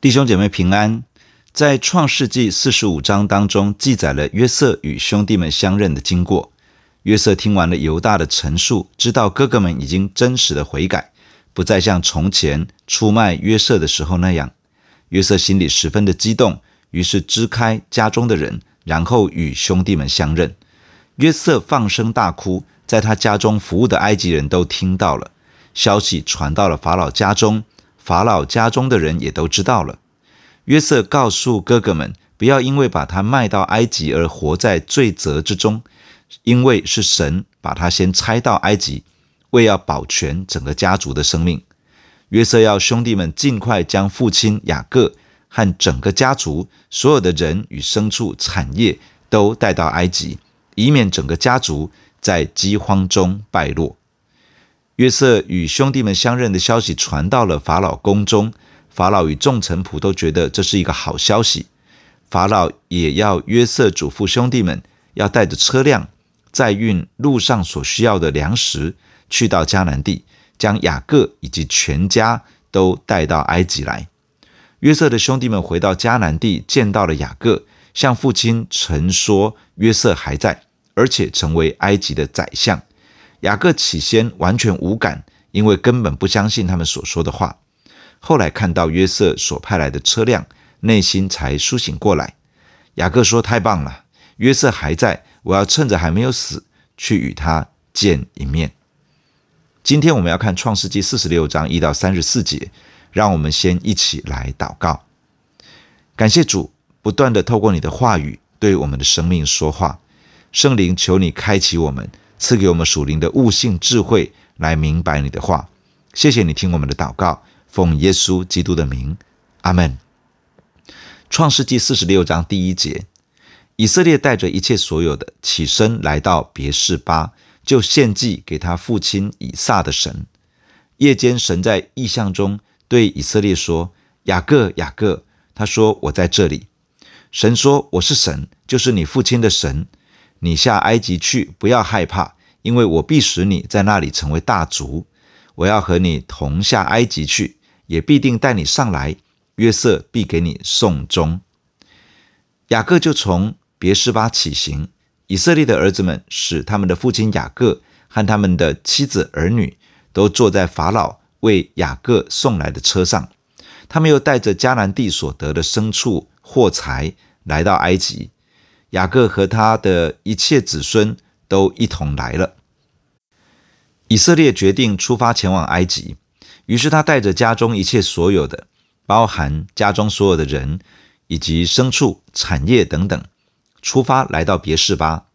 弟兄姐妹平安，在创世纪四十五章当中记载了约瑟与兄弟们相认的经过。约瑟听完了犹大的陈述，知道哥哥们已经真实的悔改，不再像从前出卖约瑟的时候那样。约瑟心里十分的激动，于是支开家中的人，然后与兄弟们相认。约瑟放声大哭，在他家中服务的埃及人都听到了，消息传到了法老家中。法老家中的人也都知道了。约瑟告诉哥哥们，不要因为把他卖到埃及而活在罪责之中，因为是神把他先差到埃及，为要保全整个家族的生命。约瑟要兄弟们尽快将父亲雅各和整个家族所有的人与牲畜产业都带到埃及，以免整个家族在饥荒中败落。约瑟与兄弟们相认的消息传到了法老宫中，法老与众臣仆都觉得这是一个好消息。法老也要约瑟嘱咐兄弟们，要带着车辆载运路上所需要的粮食，去到迦南地，将雅各以及全家都带到埃及来。约瑟的兄弟们回到迦南地，见到了雅各，向父亲陈说约瑟还在，而且成为埃及的宰相。雅各起先完全无感，因为根本不相信他们所说的话。后来看到约瑟所派来的车辆，内心才苏醒过来。雅各说：“太棒了，约瑟还在，我要趁着还没有死，去与他见一面。”今天我们要看创世记四十六章一到三十四节，让我们先一起来祷告。感谢主，不断地透过你的话语对我们的生命说话。圣灵，求你开启我们。赐给我们属灵的悟性智慧，来明白你的话。谢谢你听我们的祷告，奉耶稣基督的名，阿门。创世纪四十六章第一节，以色列带着一切所有的起身来到别是巴，就献祭给他父亲以撒的神。夜间，神在异象中对以色列说：“雅各，雅各。”他说：“我在这里。”神说：“我是神，就是你父亲的神。”你下埃及去，不要害怕，因为我必使你在那里成为大族。我要和你同下埃及去，也必定带你上来。约瑟必给你送终。雅各就从别是巴起行，以色列的儿子们使他们的父亲雅各和他们的妻子儿女都坐在法老为雅各送来的车上。他们又带着迦南地所得的牲畜货财来到埃及。雅各和他的一切子孙都一同来了。以色列决定出发前往埃及，于是他带着家中一切所有的，包含家中所有的人以及牲畜、产业等等，出发来到别是巴。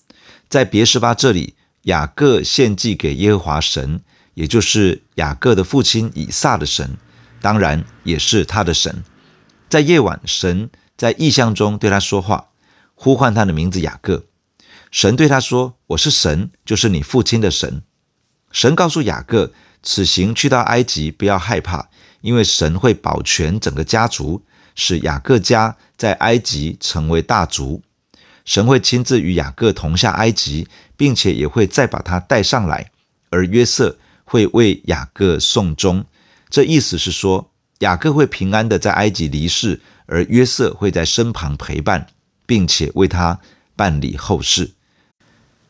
在别是巴这里，雅各献祭给耶和华神，也就是雅各的父亲以撒的神，当然也是他的神。在夜晚，神在异象中对他说话。呼唤他的名字雅各，神对他说：“我是神，就是你父亲的神。”神告诉雅各：“此行去到埃及，不要害怕，因为神会保全整个家族，使雅各家在埃及成为大族。神会亲自与雅各同下埃及，并且也会再把他带上来。而约瑟会为雅各送终。这意思是说，雅各会平安的在埃及离世，而约瑟会在身旁陪伴。”并且为他办理后事，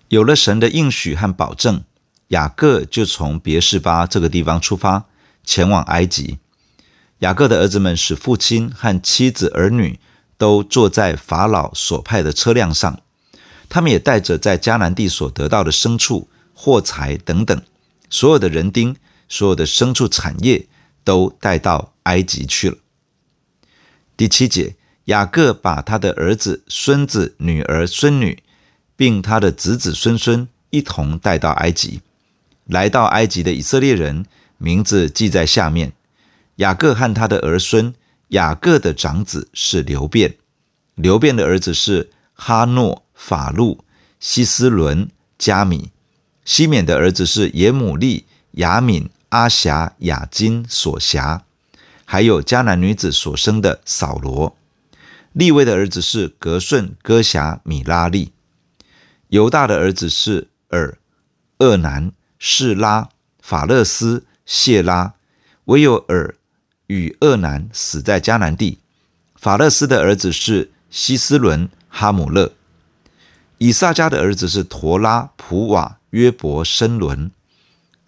有了神的应许和保证，雅各就从别是巴这个地方出发，前往埃及。雅各的儿子们使父亲和妻子儿女都坐在法老所派的车辆上，他们也带着在迦南地所得到的牲畜、货财等等，所有的人丁、所有的牲畜产业都带到埃及去了。第七节。雅各把他的儿子、孙子、女儿、孙女，并他的子子孙孙一同带到埃及。来到埃及的以色列人名字记在下面。雅各和他的儿孙，雅各的长子是流便，流便的儿子是哈诺、法路、西斯伦、加米。西缅的儿子是耶母利、亚敏、阿辖、雅金、索辖，还有迦南女子所生的扫罗。利未的儿子是格顺、哥辖、米拉利；犹大的儿子是尔、厄南、示拉、法勒斯、谢拉。唯有尔与厄南死在迦南地，法勒斯的儿子是希斯伦、哈姆勒；以萨迦的儿子是陀拉、普瓦、约伯、申伦；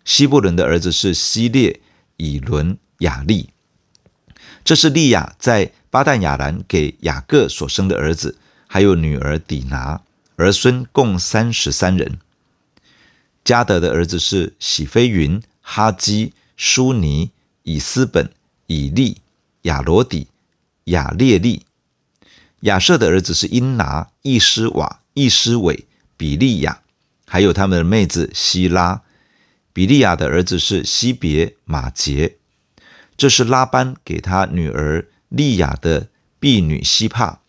希布伦的儿子是希列、以伦、雅利。这是利亚在巴旦亚兰给雅各所生的儿子，还有女儿底拿，儿孙共三十三人。加得的儿子是喜非云、哈基、书尼、以斯本、以利、亚罗底、亚列利。亚瑟的儿子是因拿、易施瓦、易施伟、比利亚，还有他们的妹子希拉。比利亚的儿子是西别、马杰。这是拉班给他女儿利亚的婢女西帕，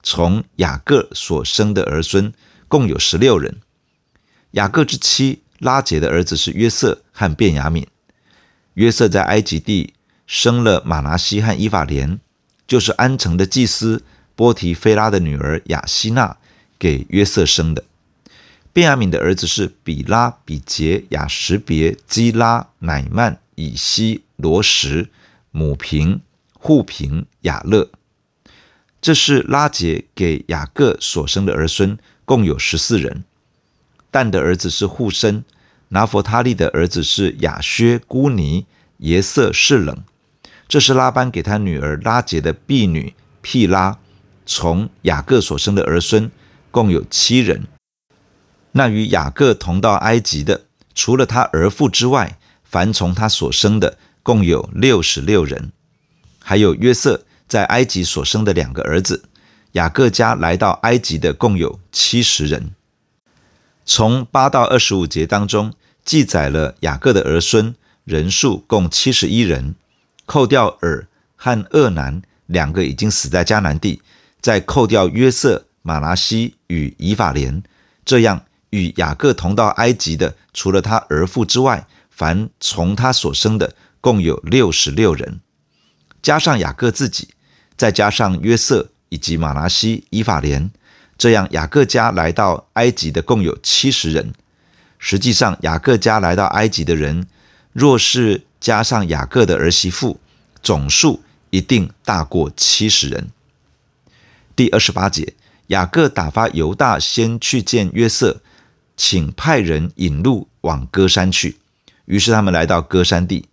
从雅各所生的儿孙共有十六人。雅各之妻拉结的儿子是约瑟和便雅悯。约瑟在埃及地生了马拿西和以法莲，就是安城的祭司波提菲拉的女儿雅西娜给约瑟生的。便雅悯的儿子是比拉、比杰、雅什别、基拉、乃曼、以西。罗什、母平、户平、雅勒，这是拉杰给雅各所生的儿孙，共有十四人。但的儿子是护生，拿弗他利的儿子是雅薛、孤尼、耶色、示冷。这是拉班给他女儿拉杰的婢女辟拉，从雅各所生的儿孙，共有七人。那与雅各同到埃及的，除了他儿父之外，凡从他所生的。共有六十六人，还有约瑟在埃及所生的两个儿子。雅各家来到埃及的共有七十人。从八到二十五节当中记载了雅各的儿孙人数共七十一人，扣掉尔和厄南两个已经死在迦南地，再扣掉约瑟、马拿西与以法莲，这样与雅各同到埃及的，除了他儿妇之外，凡从他所生的。共有六十六人，加上雅各自己，再加上约瑟以及马拿西、以法莲，这样雅各家来到埃及的共有七十人。实际上，雅各家来到埃及的人，若是加上雅各的儿媳妇，总数一定大过七十人。第二十八节，雅各打发犹大先去见约瑟，请派人引路往歌山去。于是他们来到歌山地。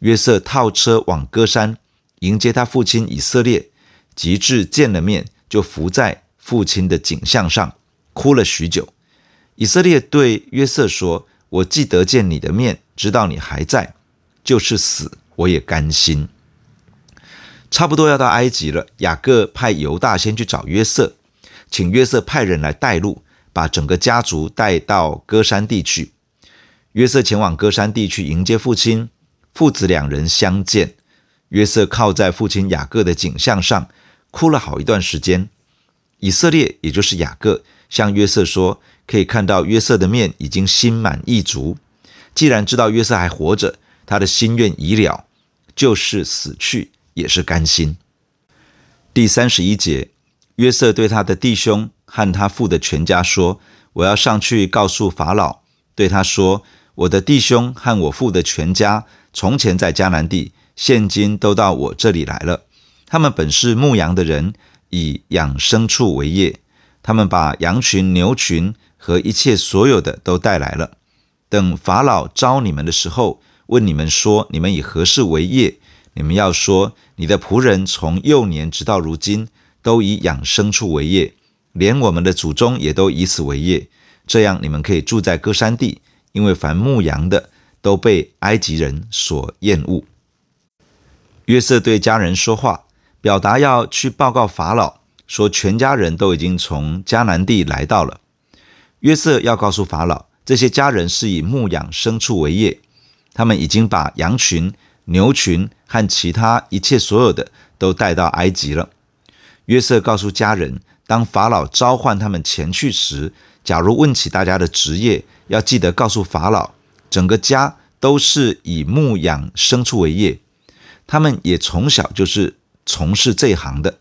约瑟套车往歌山迎接他父亲以色列，及至见了面，就伏在父亲的颈项上，哭了许久。以色列对约瑟说：“我既得见你的面，知道你还在，就是死我也甘心。”差不多要到埃及了，雅各派犹大先去找约瑟，请约瑟派人来带路，把整个家族带到歌山地去。约瑟前往歌山地去迎接父亲。父子两人相见，约瑟靠在父亲雅各的颈项上，哭了好一段时间。以色列，也就是雅各，向约瑟说：“可以看到约瑟的面已经心满意足。既然知道约瑟还活着，他的心愿已了，就是死去也是甘心。”第三十一节，约瑟对他的弟兄和他父的全家说：“我要上去告诉法老，对他说：我的弟兄和我父的全家。”从前在迦南地，现今都到我这里来了。他们本是牧羊的人，以养牲畜为业。他们把羊群、牛群和一切所有的都带来了。等法老召你们的时候，问你们说：你们以何事为业？你们要说：你的仆人从幼年直到如今，都以养牲畜为业，连我们的祖宗也都以此为业。这样你们可以住在歌山地，因为凡牧羊的。都被埃及人所厌恶。约瑟对家人说话，表达要去报告法老，说全家人都已经从迦南地来到了。约瑟要告诉法老，这些家人是以牧养牲畜为业，他们已经把羊群、牛群和其他一切所有的都带到埃及了。约瑟告诉家人，当法老召唤他们前去时，假如问起大家的职业，要记得告诉法老。整个家都是以牧养牲畜为业，他们也从小就是从事这一行的。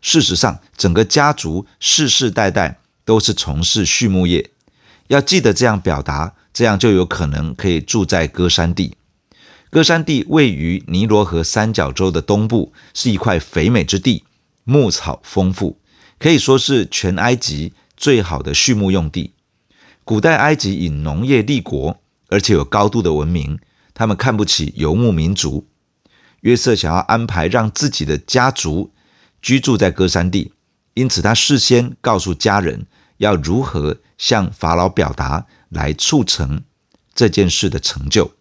事实上，整个家族世世代代都是从事畜牧业。要记得这样表达，这样就有可能可以住在歌山地。歌山地位于尼罗河三角洲的东部，是一块肥美之地，牧草丰富，可以说是全埃及最好的畜牧用地。古代埃及以农业立国，而且有高度的文明，他们看不起游牧民族。约瑟想要安排让自己的家族居住在歌珊地，因此他事先告诉家人要如何向法老表达，来促成这件事的成就。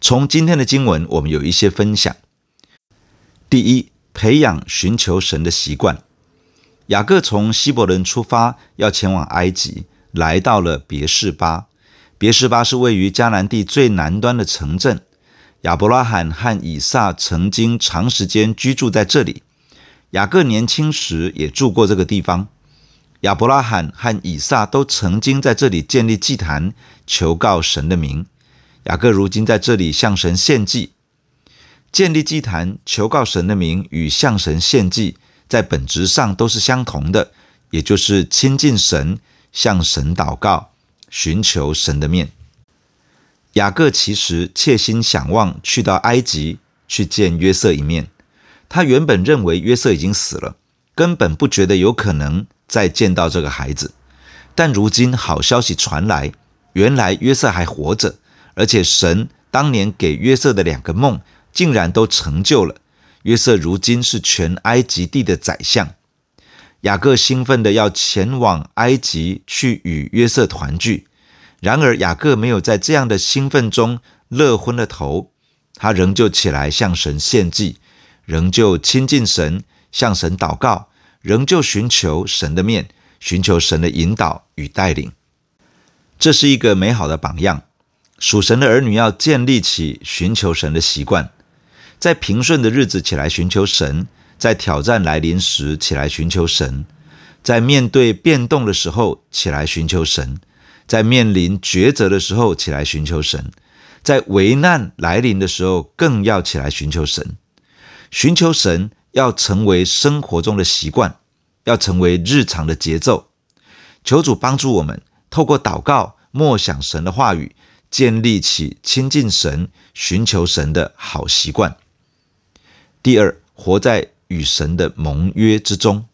从今天的经文，我们有一些分享。第一，培养寻求神的习惯。雅各从希伯伦出发，要前往埃及，来到了别是巴。别是巴是位于迦南地最南端的城镇。亚伯拉罕和以撒曾经长时间居住在这里。雅各年轻时也住过这个地方。亚伯拉罕和以撒都曾经在这里建立祭坛，求告神的名。雅各如今在这里向神献祭，建立祭坛求告神的名与向神献祭，在本质上都是相同的，也就是亲近神、向神祷告、寻求神的面。雅各其实切心想望去到埃及去见约瑟一面，他原本认为约瑟已经死了，根本不觉得有可能再见到这个孩子，但如今好消息传来，原来约瑟还活着。而且神当年给约瑟的两个梦，竟然都成就了。约瑟如今是全埃及地的宰相。雅各兴奋地要前往埃及去与约瑟团聚。然而雅各没有在这样的兴奋中乐昏了头，他仍旧起来向神献祭，仍旧亲近神，向神祷告，仍旧寻求神的面，寻求神的引导与带领。这是一个美好的榜样。属神的儿女要建立起寻求神的习惯，在平顺的日子起来寻求神，在挑战来临时起来寻求神，在面对变动的时候起来寻求神，在面临抉择的时候起来寻求神，在危难来临的时候更要起来寻求神。寻求神要成为生活中的习惯，要成为日常的节奏。求主帮助我们，透过祷告默想神的话语。建立起亲近神、寻求神的好习惯。第二，活在与神的盟约之中。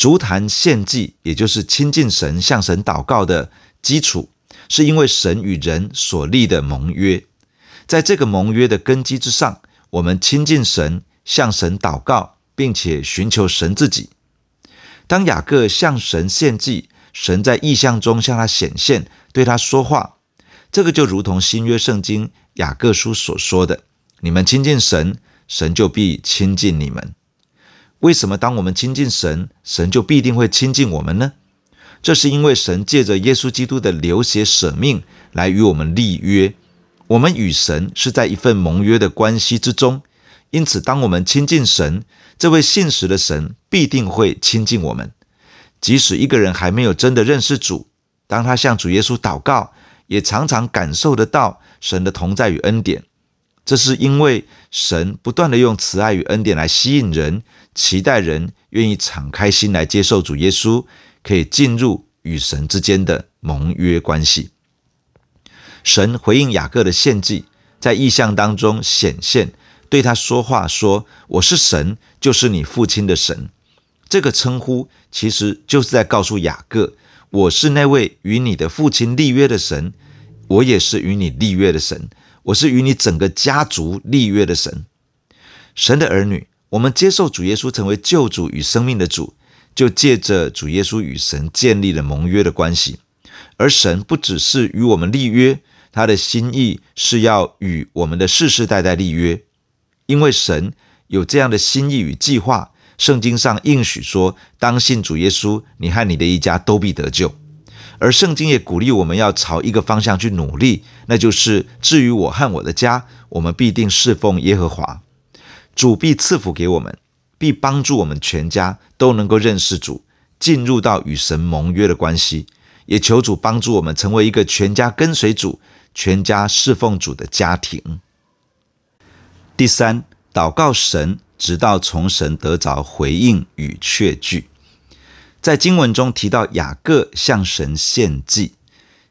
足坛献祭，也就是亲近神、向神祷告的基础，是因为神与人所立的盟约。在这个盟约的根基之上，我们亲近神、向神祷告，并且寻求神自己。当雅各向神献祭，神在异象中向他显现，对他说话。这个就如同新约圣经雅各书所说的：“你们亲近神，神就必亲近你们。”为什么当我们亲近神，神就必定会亲近我们呢？这是因为神借着耶稣基督的流血舍命来与我们立约，我们与神是在一份盟约的关系之中。因此，当我们亲近神，这位信实的神必定会亲近我们。即使一个人还没有真的认识主，当他向主耶稣祷告，也常常感受得到神的同在与恩典，这是因为神不断地用慈爱与恩典来吸引人，期待人愿意敞开心来接受主耶稣，可以进入与神之间的盟约关系。神回应雅各的献祭，在异象当中显现，对他说话说：“我是神，就是你父亲的神。”这个称呼其实就是在告诉雅各。我是那位与你的父亲立约的神，我也是与你立约的神，我是与你整个家族立约的神。神的儿女，我们接受主耶稣成为救主与生命的主，就借着主耶稣与神建立了盟约的关系。而神不只是与我们立约，他的心意是要与我们的世世代代立约，因为神有这样的心意与计划。圣经上应许说：“当信主耶稣，你和你的一家都必得救。”而圣经也鼓励我们要朝一个方向去努力，那就是至于我和我的家，我们必定侍奉耶和华。主必赐福给我们，必帮助我们全家都能够认识主，进入到与神盟约的关系。也求主帮助我们成为一个全家跟随主、全家侍奉主的家庭。第三，祷告神。直到从神得着回应与确据，在经文中提到雅各向神献祭，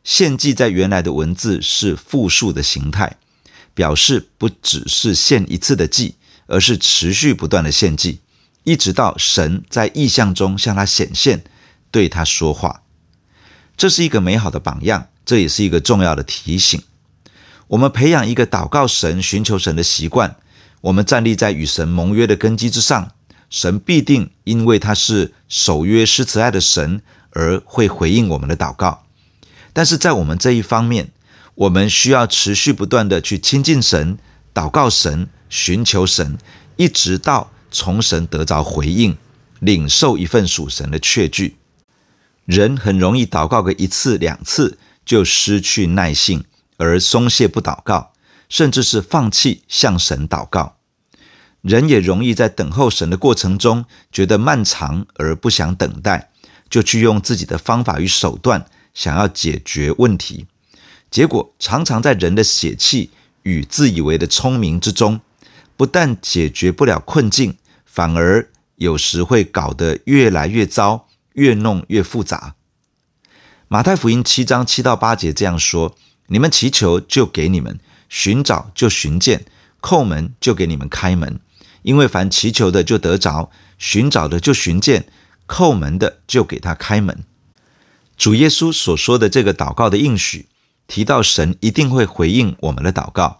献祭在原来的文字是复数的形态，表示不只是献一次的祭，而是持续不断的献祭，一直到神在异象中向他显现，对他说话。这是一个美好的榜样，这也是一个重要的提醒。我们培养一个祷告神、寻求神的习惯，我们站立在与神盟约的根基之上，神必定因为他是守约施慈爱的神，而会回应我们的祷告。但是在我们这一方面，我们需要持续不断的去亲近神、祷告神、寻求神，一直到从神得着回应，领受一份属神的确据。人很容易祷告个一次两次，就失去耐性，而松懈不祷告，甚至是放弃向神祷告。人也容易在等候神的过程中觉得漫长而不想等待，就去用自己的方法与手段想要解决问题。结果常常在人的血气与自以为的聪明之中，不但解决不了困境，反而有时会搞得越来越糟，越弄越复杂。马太福音七章七到八节这样说：“你们祈求，就给你们；寻找，就寻见；叩门，就给你们开门。因为凡祈求的，就得着；寻找的，就寻见；叩门的，就给他开门。”主耶稣所说的这个祷告的应许。提到神一定会回应我们的祷告，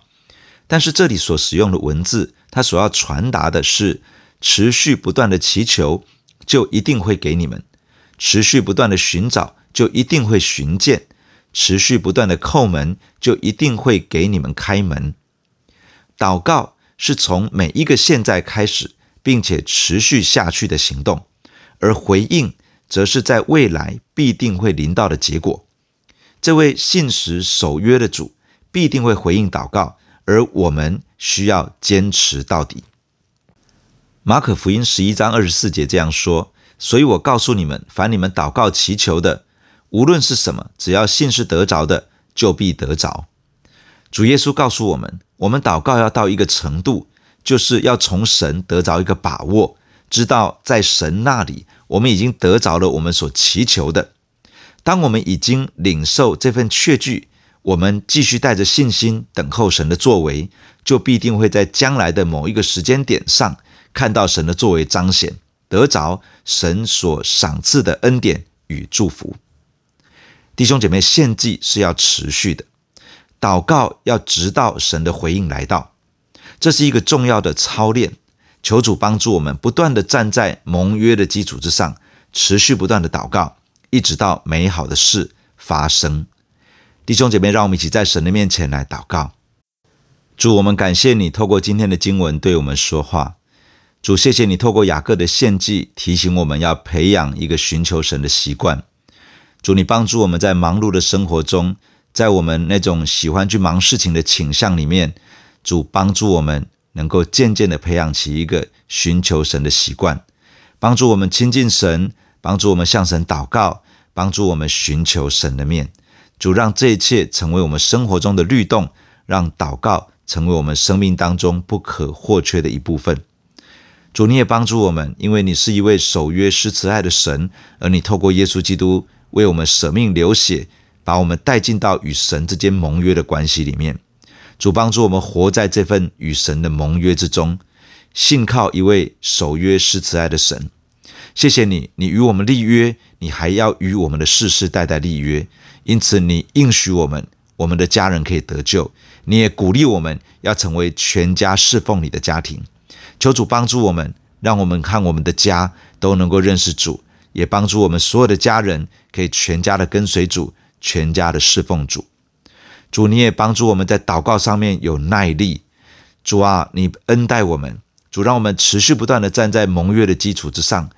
但是这里所使用的文字，它所要传达的是持续不断的祈求，就一定会给你们；持续不断的寻找，就一定会寻见；持续不断的叩门，就一定会给你们开门。祷告是从每一个现在开始，并且持续下去的行动，而回应则是在未来必定会临到的结果。这位信实守约的主必定会回应祷告，而我们需要坚持到底。马可福音十一章二十四节这样说：“所以我告诉你们，凡你们祷告祈求的，无论是什么，只要信是得着的，就必得着。”主耶稣告诉我们，我们祷告要到一个程度，就是要从神得着一个把握，知道在神那里，我们已经得着了我们所祈求的。当我们已经领受这份确据，我们继续带着信心等候神的作为，就必定会在将来的某一个时间点上看到神的作为彰显，得着神所赏赐的恩典与祝福。弟兄姐妹，献祭是要持续的，祷告要直到神的回应来到，这是一个重要的操练。求主帮助我们，不断地站在盟约的基础之上，持续不断地祷告。一直到美好的事发生，弟兄姐妹，让我们一起在神的面前来祷告。主，我们感谢你透过今天的经文对我们说话。主，谢谢你透过雅各的献祭提醒我们要培养一个寻求神的习惯。主，你帮助我们在忙碌的生活中，在我们那种喜欢去忙事情的倾向里面，主帮助我们能够渐渐的培养起一个寻求神的习惯，帮助我们亲近神。帮助我们向神祷告，帮助我们寻求神的面。主，让这一切成为我们生活中的律动，让祷告成为我们生命当中不可或缺的一部分。主，你也帮助我们，因为你是一位守约施慈爱的神，而你透过耶稣基督为我们舍命流血，把我们带进到与神之间盟约的关系里面。主，帮助我们活在这份与神的盟约之中，信靠一位守约施慈爱的神。谢谢你，你与我们立约，你还要与我们的世世代代立约。因此，你应许我们，我们的家人可以得救。你也鼓励我们要成为全家侍奉你的家庭。求主帮助我们，让我们看我们的家都能够认识主，也帮助我们所有的家人可以全家的跟随主，全家的侍奉主。主，你也帮助我们在祷告上面有耐力。主啊，你恩待我们，主让我们持续不断的站在盟约的基础之上。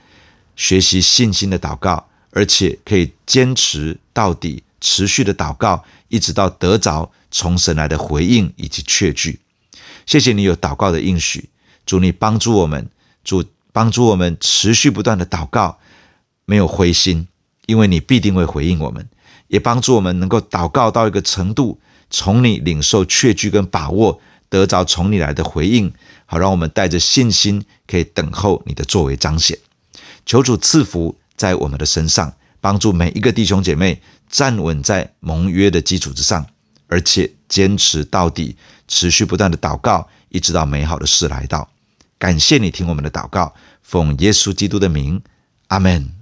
学习信心的祷告，而且可以坚持到底，持续的祷告，一直到得着从神来的回应以及确据。谢谢你有祷告的应许，主你帮助我们，主帮助我们持续不断的祷告，没有灰心，因为你必定会回应我们，也帮助我们能够祷告到一个程度，从你领受确据跟把握，得着从你来的回应，好让我们带着信心可以等候你的作为彰显。求主赐福在我们的身上，帮助每一个弟兄姐妹站稳在盟约的基础之上，而且坚持到底，持续不断的祷告，一直到美好的事来到。感谢你听我们的祷告，奉耶稣基督的名，阿门。